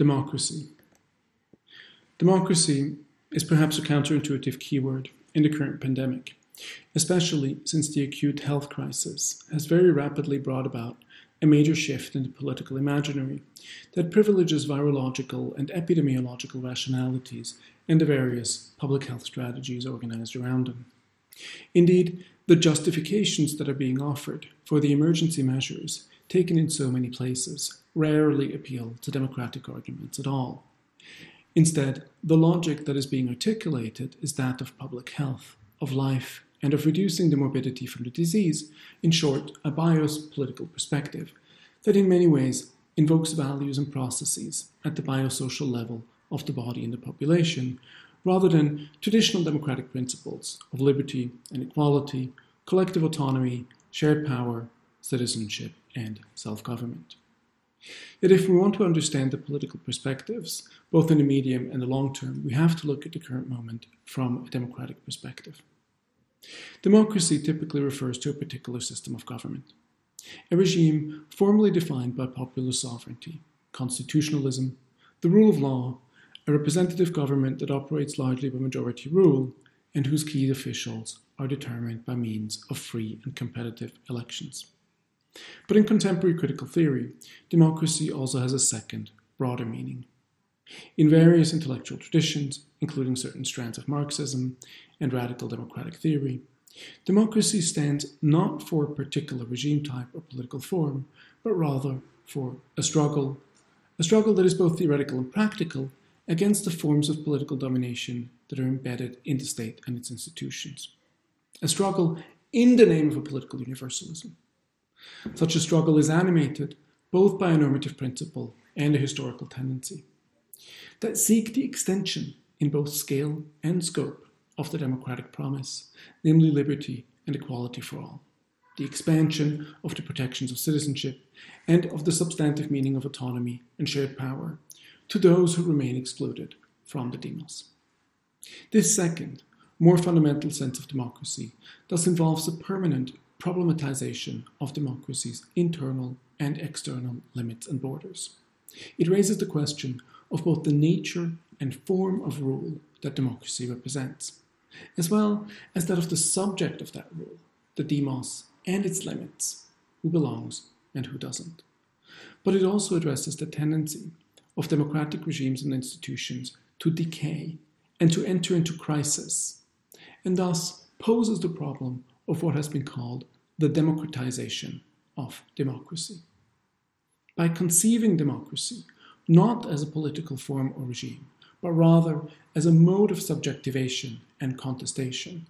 Democracy. Democracy is perhaps a counterintuitive keyword in the current pandemic, especially since the acute health crisis has very rapidly brought about a major shift in the political imaginary that privileges virological and epidemiological rationalities and the various public health strategies organized around them. Indeed, the justifications that are being offered for the emergency measures taken in so many places rarely appeal to democratic arguments at all. Instead, the logic that is being articulated is that of public health, of life, and of reducing the morbidity from the disease, in short, a biopolitical perspective that in many ways invokes values and processes at the biosocial level of the body and the population, rather than traditional democratic principles of liberty and equality, collective autonomy, shared power, citizenship, and self government. Yet, if we want to understand the political perspectives, both in the medium and the long term, we have to look at the current moment from a democratic perspective. Democracy typically refers to a particular system of government, a regime formally defined by popular sovereignty, constitutionalism, the rule of law, a representative government that operates largely by majority rule, and whose key officials are determined by means of free and competitive elections. But in contemporary critical theory, democracy also has a second, broader meaning. In various intellectual traditions, including certain strands of Marxism and radical democratic theory, democracy stands not for a particular regime type or political form, but rather for a struggle, a struggle that is both theoretical and practical against the forms of political domination that are embedded in the state and its institutions. A struggle in the name of a political universalism. Such a struggle is animated both by a normative principle and a historical tendency that seek the extension in both scale and scope of the democratic promise, namely liberty and equality for all, the expansion of the protections of citizenship and of the substantive meaning of autonomy and shared power to those who remain excluded from the demos. This second, more fundamental sense of democracy thus involves a permanent problematization of democracy's internal and external limits and borders. It raises the question of both the nature and form of rule that democracy represents, as well as that of the subject of that rule, the demos, and its limits, who belongs and who doesn't. But it also addresses the tendency of democratic regimes and institutions to decay and to enter into crisis, and thus poses the problem of what has been called the democratization of democracy. By conceiving democracy not as a political form or regime, but rather as a mode of subjectivation and contestation,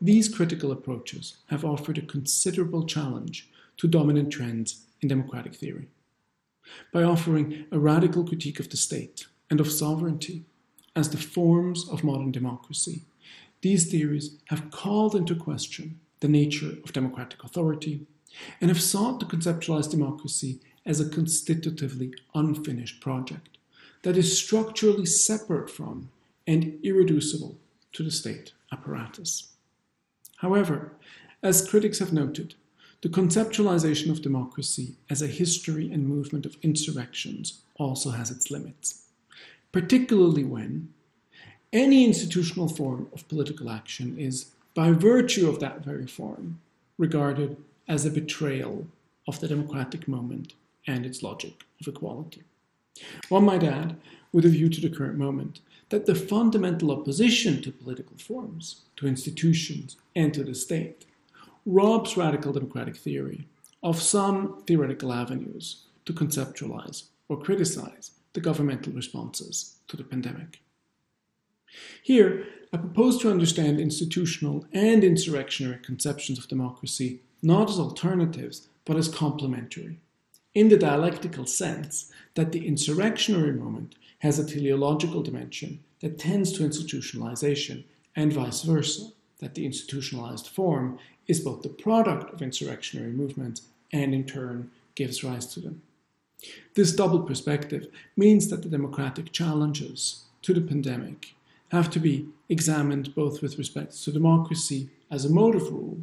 these critical approaches have offered a considerable challenge to dominant trends in democratic theory. By offering a radical critique of the state and of sovereignty as the forms of modern democracy, these theories have called into question the nature of democratic authority and have sought to conceptualize democracy as a constitutively unfinished project that is structurally separate from and irreducible to the state apparatus. However, as critics have noted, the conceptualization of democracy as a history and movement of insurrections also has its limits, particularly when any institutional form of political action is, by virtue of that very form, regarded as a betrayal of the democratic moment and its logic of equality. One might add, with a view to the current moment, that the fundamental opposition to political forms, to institutions, and to the state robs radical democratic theory of some theoretical avenues to conceptualize or criticize the governmental responses to the pandemic. Here, I propose to understand institutional and insurrectionary conceptions of democracy not as alternatives, but as complementary, in the dialectical sense that the insurrectionary moment has a teleological dimension that tends to institutionalization, and vice versa, that the institutionalized form is both the product of insurrectionary movements and in turn gives rise to them. This double perspective means that the democratic challenges to the pandemic have to be examined both with respect to democracy as a mode of rule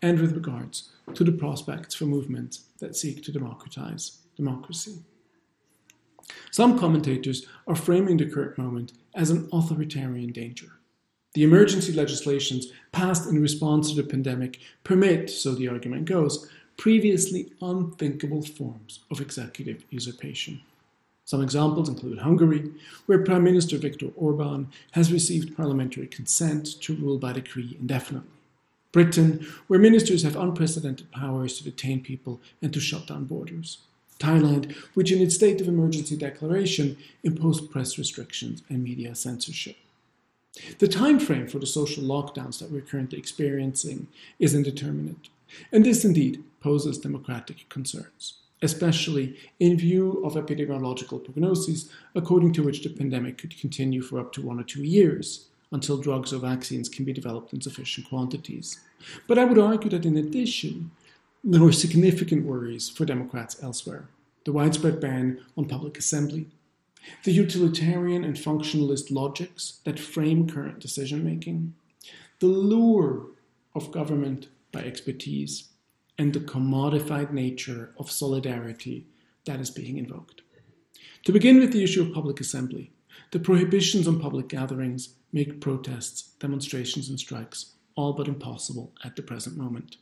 and with regards to the prospects for movements that seek to democratize democracy. Some commentators are framing the current moment as an authoritarian danger. The emergency legislations passed in response to the pandemic permit, so the argument goes, previously unthinkable forms of executive usurpation. Some examples include Hungary, where Prime Minister Viktor Orban has received parliamentary consent to rule by decree indefinitely. Britain, where ministers have unprecedented powers to detain people and to shut down borders. Thailand, which in its state of emergency declaration imposed press restrictions and media censorship. The time frame for the social lockdowns that we're currently experiencing is indeterminate, and this indeed poses democratic concerns, especially in view of epidemiological prognoses according to which the pandemic could continue for up to one or two years until drugs or vaccines can be developed in sufficient quantities. But I would argue that in addition, there were significant worries for Democrats elsewhere the widespread ban on public assembly, the utilitarian and functionalist logics that frame current decision making, the lure of government by expertise, and the commodified nature of solidarity that is being invoked. To begin with the issue of public assembly, the prohibitions on public gatherings make protests, demonstrations, and strikes all but impossible at the present moment.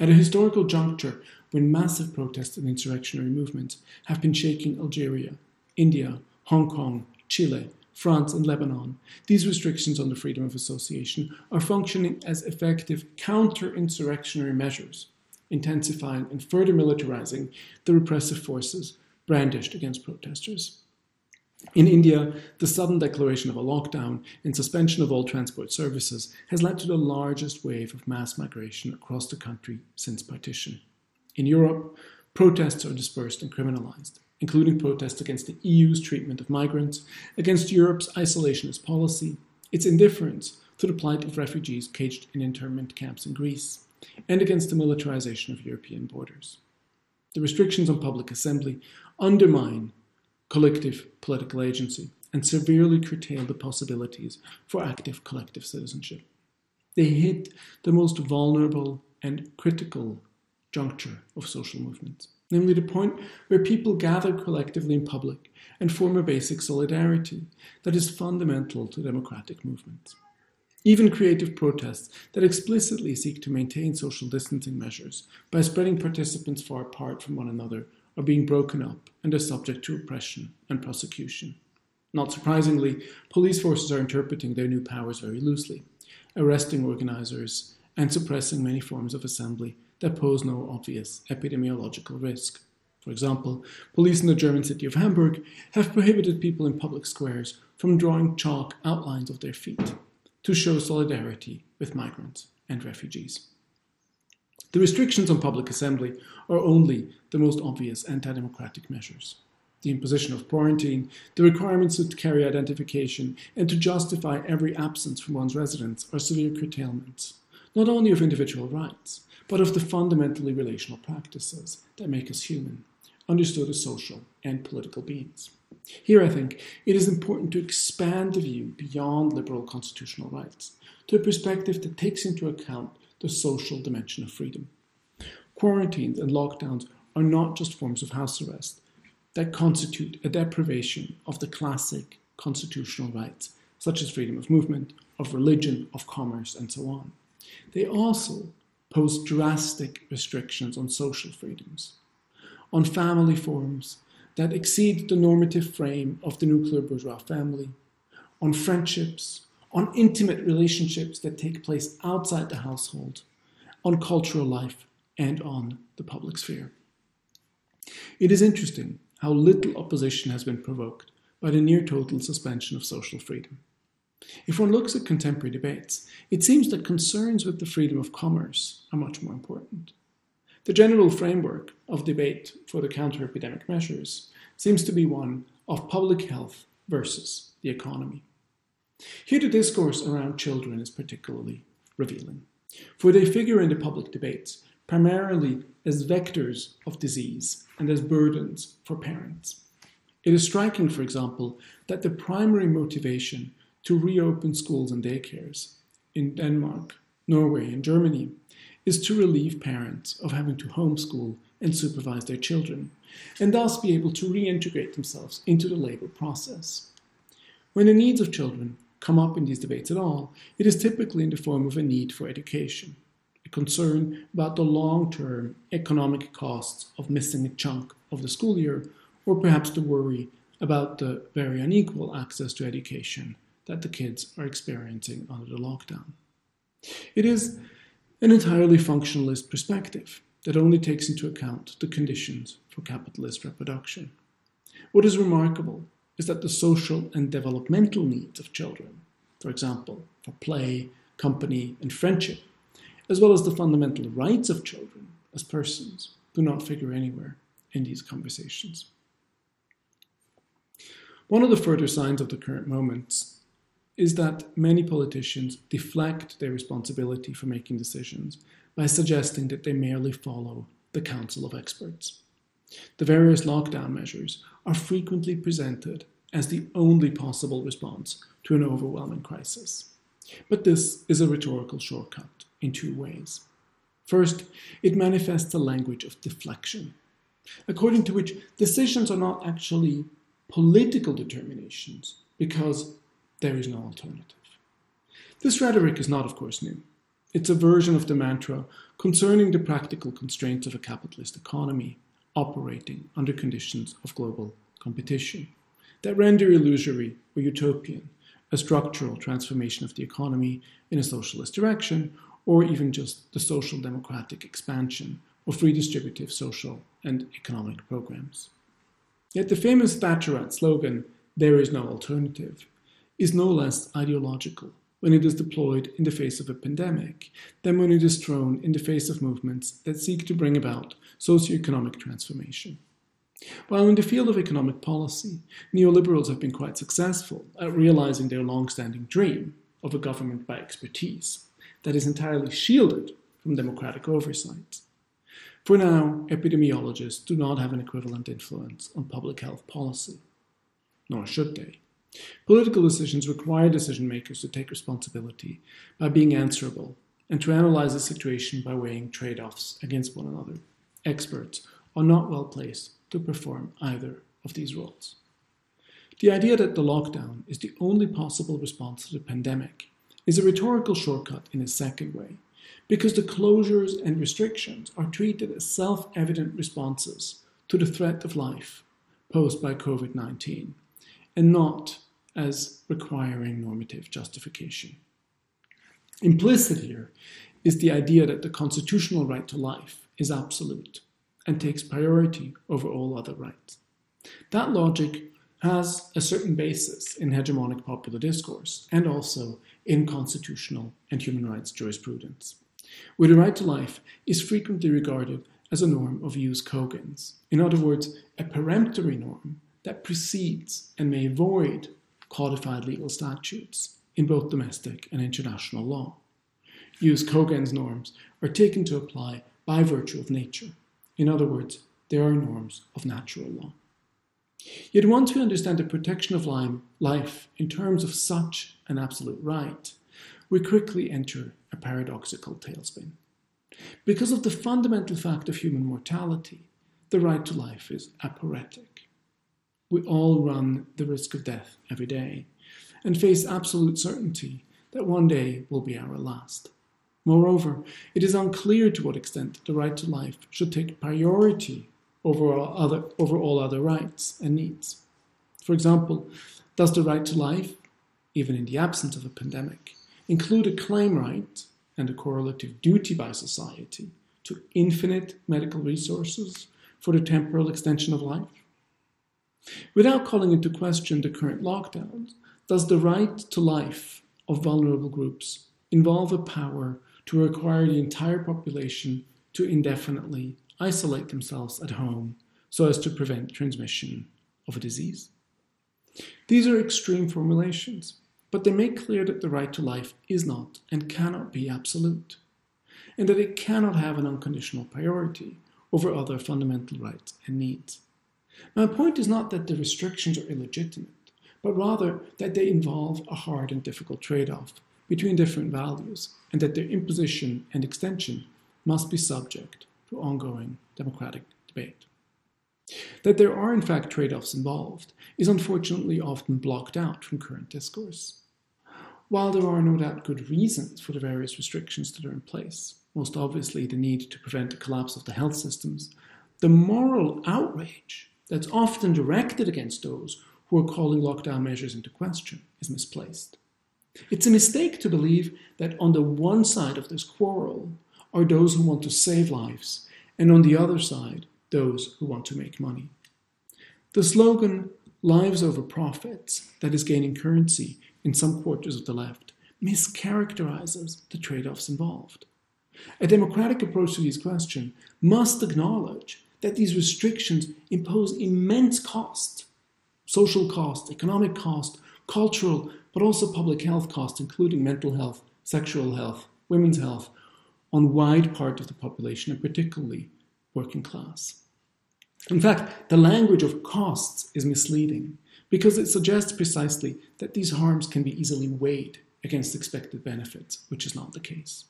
At a historical juncture when massive protests and insurrectionary movements have been shaking Algeria, India, Hong Kong, Chile, France, and Lebanon, these restrictions on the freedom of association are functioning as effective counter insurrectionary measures, intensifying and further militarizing the repressive forces brandished against protesters. In India, the sudden declaration of a lockdown and suspension of all transport services has led to the largest wave of mass migration across the country since partition. In Europe, protests are dispersed and criminalized, including protests against the EU's treatment of migrants, against Europe's isolationist policy, its indifference to the plight of refugees caged in internment camps in Greece, and against the militarization of European borders. The restrictions on public assembly undermine collective political agency and severely curtail the possibilities for active collective citizenship. They hit the most vulnerable and critical juncture of social movements, namely the point where people gather collectively in public and form a basic solidarity that is fundamental to democratic movements. Even creative protests that explicitly seek to maintain social distancing measures by spreading participants far apart from one another are being broken up and are subject to oppression and prosecution. Not surprisingly, police forces are interpreting their new powers very loosely, arresting organizers and suppressing many forms of assembly that pose no obvious epidemiological risk. For example, police in the German city of Hamburg have prohibited people in public squares from drawing chalk outlines of their feet to show solidarity with migrants and refugees. The restrictions on public assembly are only the most obvious anti democratic measures. The imposition of quarantine, the requirements to carry identification, and to justify every absence from one's residence are severe curtailments, not only of individual rights, but of the fundamentally relational practices that make us human, understood as social and political beings. Here, I think, it is important to expand the view beyond liberal constitutional rights to a perspective that takes into account the social dimension of freedom. Quarantines and lockdowns are not just forms of house arrest that constitute a deprivation of the classic constitutional rights, such as freedom of movement, of religion, of commerce, and so on. They also pose drastic restrictions on social freedoms, on family forms that exceed the normative frame of the nuclear bourgeois family, on friendships, on intimate relationships that take place outside the household, on cultural life, and on the public sphere. It is interesting how little opposition has been provoked by the near total suspension of social freedom. If one looks at contemporary debates, it seems that concerns with the freedom of commerce are much more important. The general framework of debate for the counter epidemic measures seems to be one of public health versus the economy. Here, the discourse around children is particularly revealing, for they figure in the public debates primarily as vectors of disease and as burdens for parents. It is striking, for example, that the primary motivation to reopen schools and daycares in Denmark, Norway, and Germany is to relieve parents of having to homeschool and supervise their children, and thus be able to reintegrate themselves into the labour process. When the needs of children come up in these debates at all, it is typically in the form of a need for education, a concern about the long term economic costs of missing a chunk of the school year, or perhaps the worry about the very unequal access to education that the kids are experiencing under the lockdown. It is an entirely functionalist perspective that only takes into account the conditions for capitalist reproduction. What is remarkable is that the social and developmental needs of children, for example, for play, company, and friendship, as well as the fundamental rights of children as persons, do not figure anywhere in these conversations. One of the further signs of the current moments is that many politicians deflect their responsibility for making decisions by suggesting that they merely follow the counsel of experts. The various lockdown measures are frequently presented as the only possible response to an overwhelming crisis. But this is a rhetorical shortcut in two ways. First, it manifests a language of deflection, according to which decisions are not actually political determinations because there is no alternative. This rhetoric is not, of course, new. It's a version of the mantra concerning the practical constraints of a capitalist economy operating under conditions of global competition that render illusory or utopian a structural transformation of the economy in a socialist direction, or even just the social democratic expansion of redistributive social and economic programs. Yet the famous Thatcherite slogan, there is no alternative, is no less ideological when it is deployed in the face of a pandemic than when it is thrown in the face of movements that seek to bring about socioeconomic transformation. While in the field of economic policy, neoliberals have been quite successful at realizing their long standing dream of a government by expertise that is entirely shielded from democratic oversight. For now, epidemiologists do not have an equivalent influence on public health policy, nor should they. Political decisions require decision makers to take responsibility by being answerable and to analyze the situation by weighing trade offs against one another. Experts are not well placed to perform either of these roles. The idea that the lockdown is the only possible response to the pandemic is a rhetorical shortcut in a second way, because the closures and restrictions are treated as self evident responses to the threat of life posed by COVID 19 and not as requiring normative justification. Implicit here is the idea that the constitutional right to life is absolute and takes priority over all other rights. That logic has a certain basis in hegemonic popular discourse and also in constitutional and human rights jurisprudence, where the right to life is frequently regarded as a norm of jus cogens, in other words, a peremptory norm that precedes and may void codified legal statutes in both domestic and international law. Jus cogens norms are taken to apply by virtue of nature. In other words, they are norms of natural law. Yet once we understand the protection of life in terms of such an absolute right, we quickly enter a paradoxical tailspin. Because of the fundamental fact of human mortality, the right to life is aporetic. We all run the risk of death every day and face absolute certainty that one day will be our last. Moreover, it is unclear to what extent the right to life should take priority over all other, over all other rights and needs. For example, does the right to life, even in the absence of a pandemic, include a claim right and a correlative duty by society to infinite medical resources for the temporal extension of life? Without calling into question the current lockdowns, does the right to life of vulnerable groups involve a power to require the entire population to indefinitely isolate themselves at home so as to prevent transmission of a disease? These are extreme formulations, but they make clear that the right to life is not and cannot be absolute, and that it cannot have an unconditional priority over other fundamental rights and needs. My point is not that the restrictions are illegitimate, but rather that they involve a hard and difficult trade off between different values, and that their imposition and extension must be subject to ongoing democratic debate. That there are, in fact, trade offs involved is unfortunately often blocked out from current discourse. While there are no doubt good reasons for the various restrictions that are in place, most obviously the need to prevent the collapse of the health systems, the moral outrage that's often directed against those who are calling lockdown measures into question is misplaced. It's a mistake to believe that on the one side of this quarrel are those who want to save lives, and on the other side, those who want to make money. The slogan, Lives over Profits, that is gaining currency in some quarters of the left, mischaracterizes the trade offs involved. A democratic approach to these questions must acknowledge that these restrictions impose immense costs social cost, economic cost, cultural, but also public health cost, including mental health, sexual health, women's health, on wide part of the population, and particularly working class. In fact, the language of costs is misleading because it suggests precisely that these harms can be easily weighed against expected benefits, which is not the case.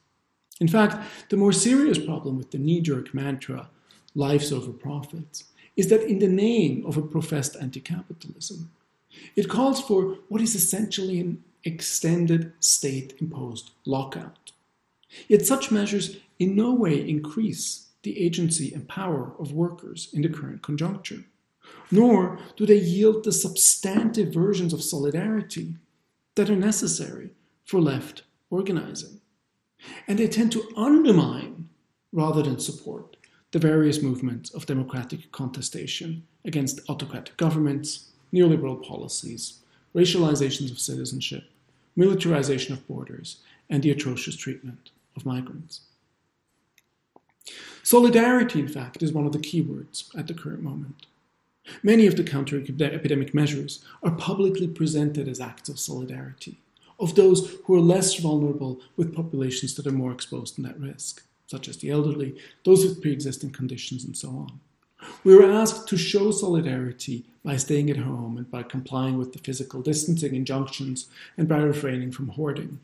In fact, the more serious problem with the knee jerk mantra, lives over profits, is that in the name of a professed anti capitalism, it calls for what is essentially an extended state imposed lockout. Yet such measures in no way increase the agency and power of workers in the current conjuncture, nor do they yield the substantive versions of solidarity that are necessary for left organizing. And they tend to undermine, rather than support, the various movements of democratic contestation against autocratic governments, neoliberal policies, racializations of citizenship, militarization of borders, and the atrocious treatment of migrants. Solidarity, in fact, is one of the key words at the current moment. Many of the counter epidemic measures are publicly presented as acts of solidarity, of those who are less vulnerable with populations that are more exposed and at risk, such as the elderly, those with pre existing conditions, and so on. We were asked to show solidarity by staying at home and by complying with the physical distancing injunctions and by refraining from hoarding.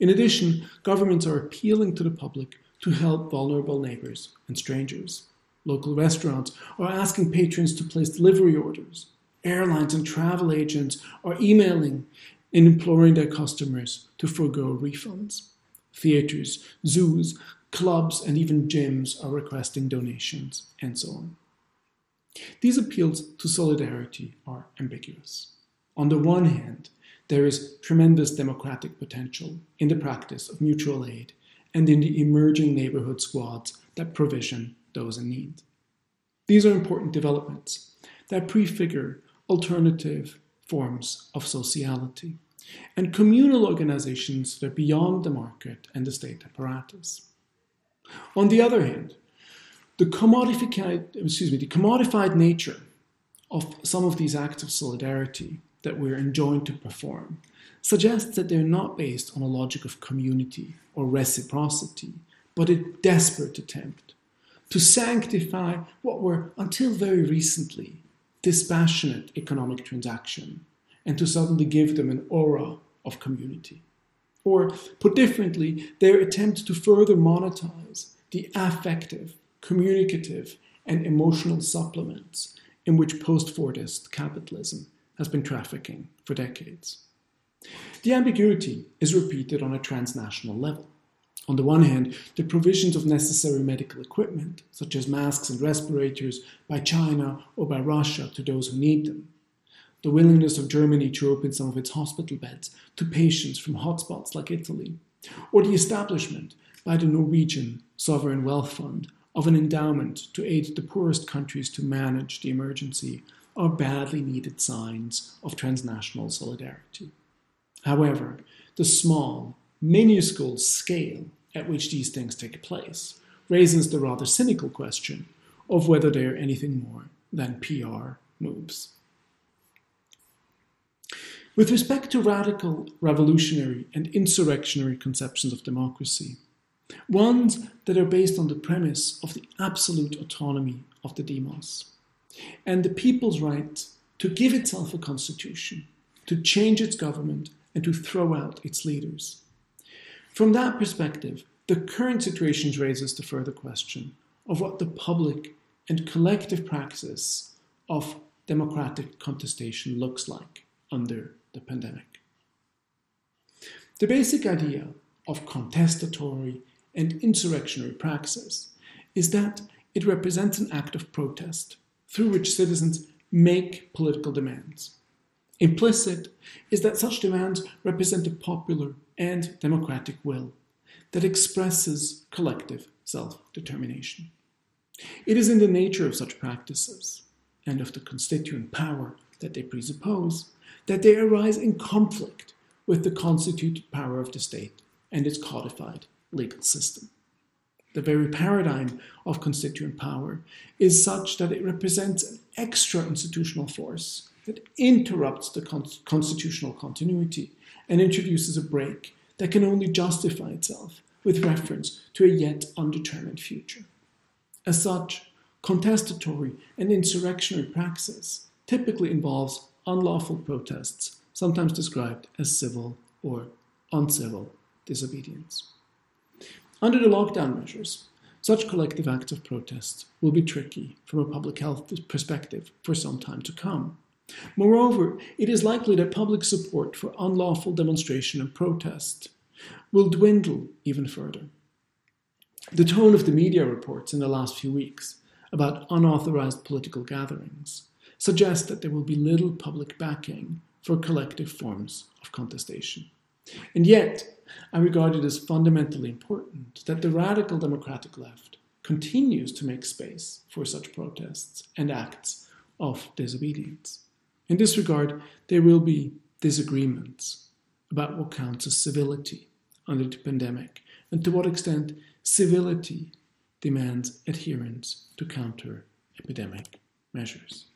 In addition, governments are appealing to the public to help vulnerable neighbors and strangers. Local restaurants are asking patrons to place delivery orders. Airlines and travel agents are emailing and imploring their customers to forego refunds. Theaters, zoos, clubs, and even gyms are requesting donations, and so on. These appeals to solidarity are ambiguous. On the one hand, there is tremendous democratic potential in the practice of mutual aid and in the emerging neighborhood squads that provision those in need. These are important developments that prefigure alternative forms of sociality and communal organizations that are beyond the market and the state apparatus. On the other hand, the commodified, excuse me, the commodified nature of some of these acts of solidarity that we're enjoined to perform suggests that they're not based on a logic of community or reciprocity, but a desperate attempt to sanctify what were, until very recently, dispassionate economic transaction and to suddenly give them an aura of community. Or, put differently, their attempt to further monetize the affective, communicative, and emotional supplements in which post Fordist capitalism has been trafficking for decades. The ambiguity is repeated on a transnational level. On the one hand, the provisions of necessary medical equipment, such as masks and respirators, by China or by Russia to those who need them. The willingness of Germany to open some of its hospital beds to patients from hotspots like Italy. Or the establishment by the Norwegian Sovereign Wealth Fund of an endowment to aid the poorest countries to manage the emergency are badly needed signs of transnational solidarity. However, the small, minuscule scale at which these things take place raises the rather cynical question of whether they are anything more than PR moves. With respect to radical, revolutionary, and insurrectionary conceptions of democracy, ones that are based on the premise of the absolute autonomy of the demos and the people's right to give itself a constitution, to change its government, and to throw out its leaders. From that perspective, the current situation raises the further question of what the public and collective praxis of democratic contestation looks like under the pandemic. The basic idea of contestatory and insurrectionary praxis is that it represents an act of protest through which citizens make political demands. Implicit is that such demands represent a popular and democratic will that expresses collective self determination. It is in the nature of such practices and of the constituent power that they presuppose that they arise in conflict with the constituted power of the state and its codified legal system. The very paradigm of constituent power is such that it represents an extra institutional force that interrupts the con- constitutional continuity and introduces a break that can only justify itself with reference to a yet undetermined future. As such, contestatory and insurrectionary praxis typically involves unlawful protests, sometimes described as civil or uncivil disobedience. Under the lockdown measures, such collective acts of protest will be tricky from a public health perspective for some time to come. Moreover, it is likely that public support for unlawful demonstration and protest will dwindle even further. The tone of the media reports in the last few weeks about unauthorized political gatherings suggests that there will be little public backing for collective forms of contestation. And yet, I regard it as fundamentally important that the radical democratic left continues to make space for such protests and acts of disobedience. In this regard, there will be disagreements about what counts as civility under the pandemic and to what extent civility demands adherence to counter epidemic measures.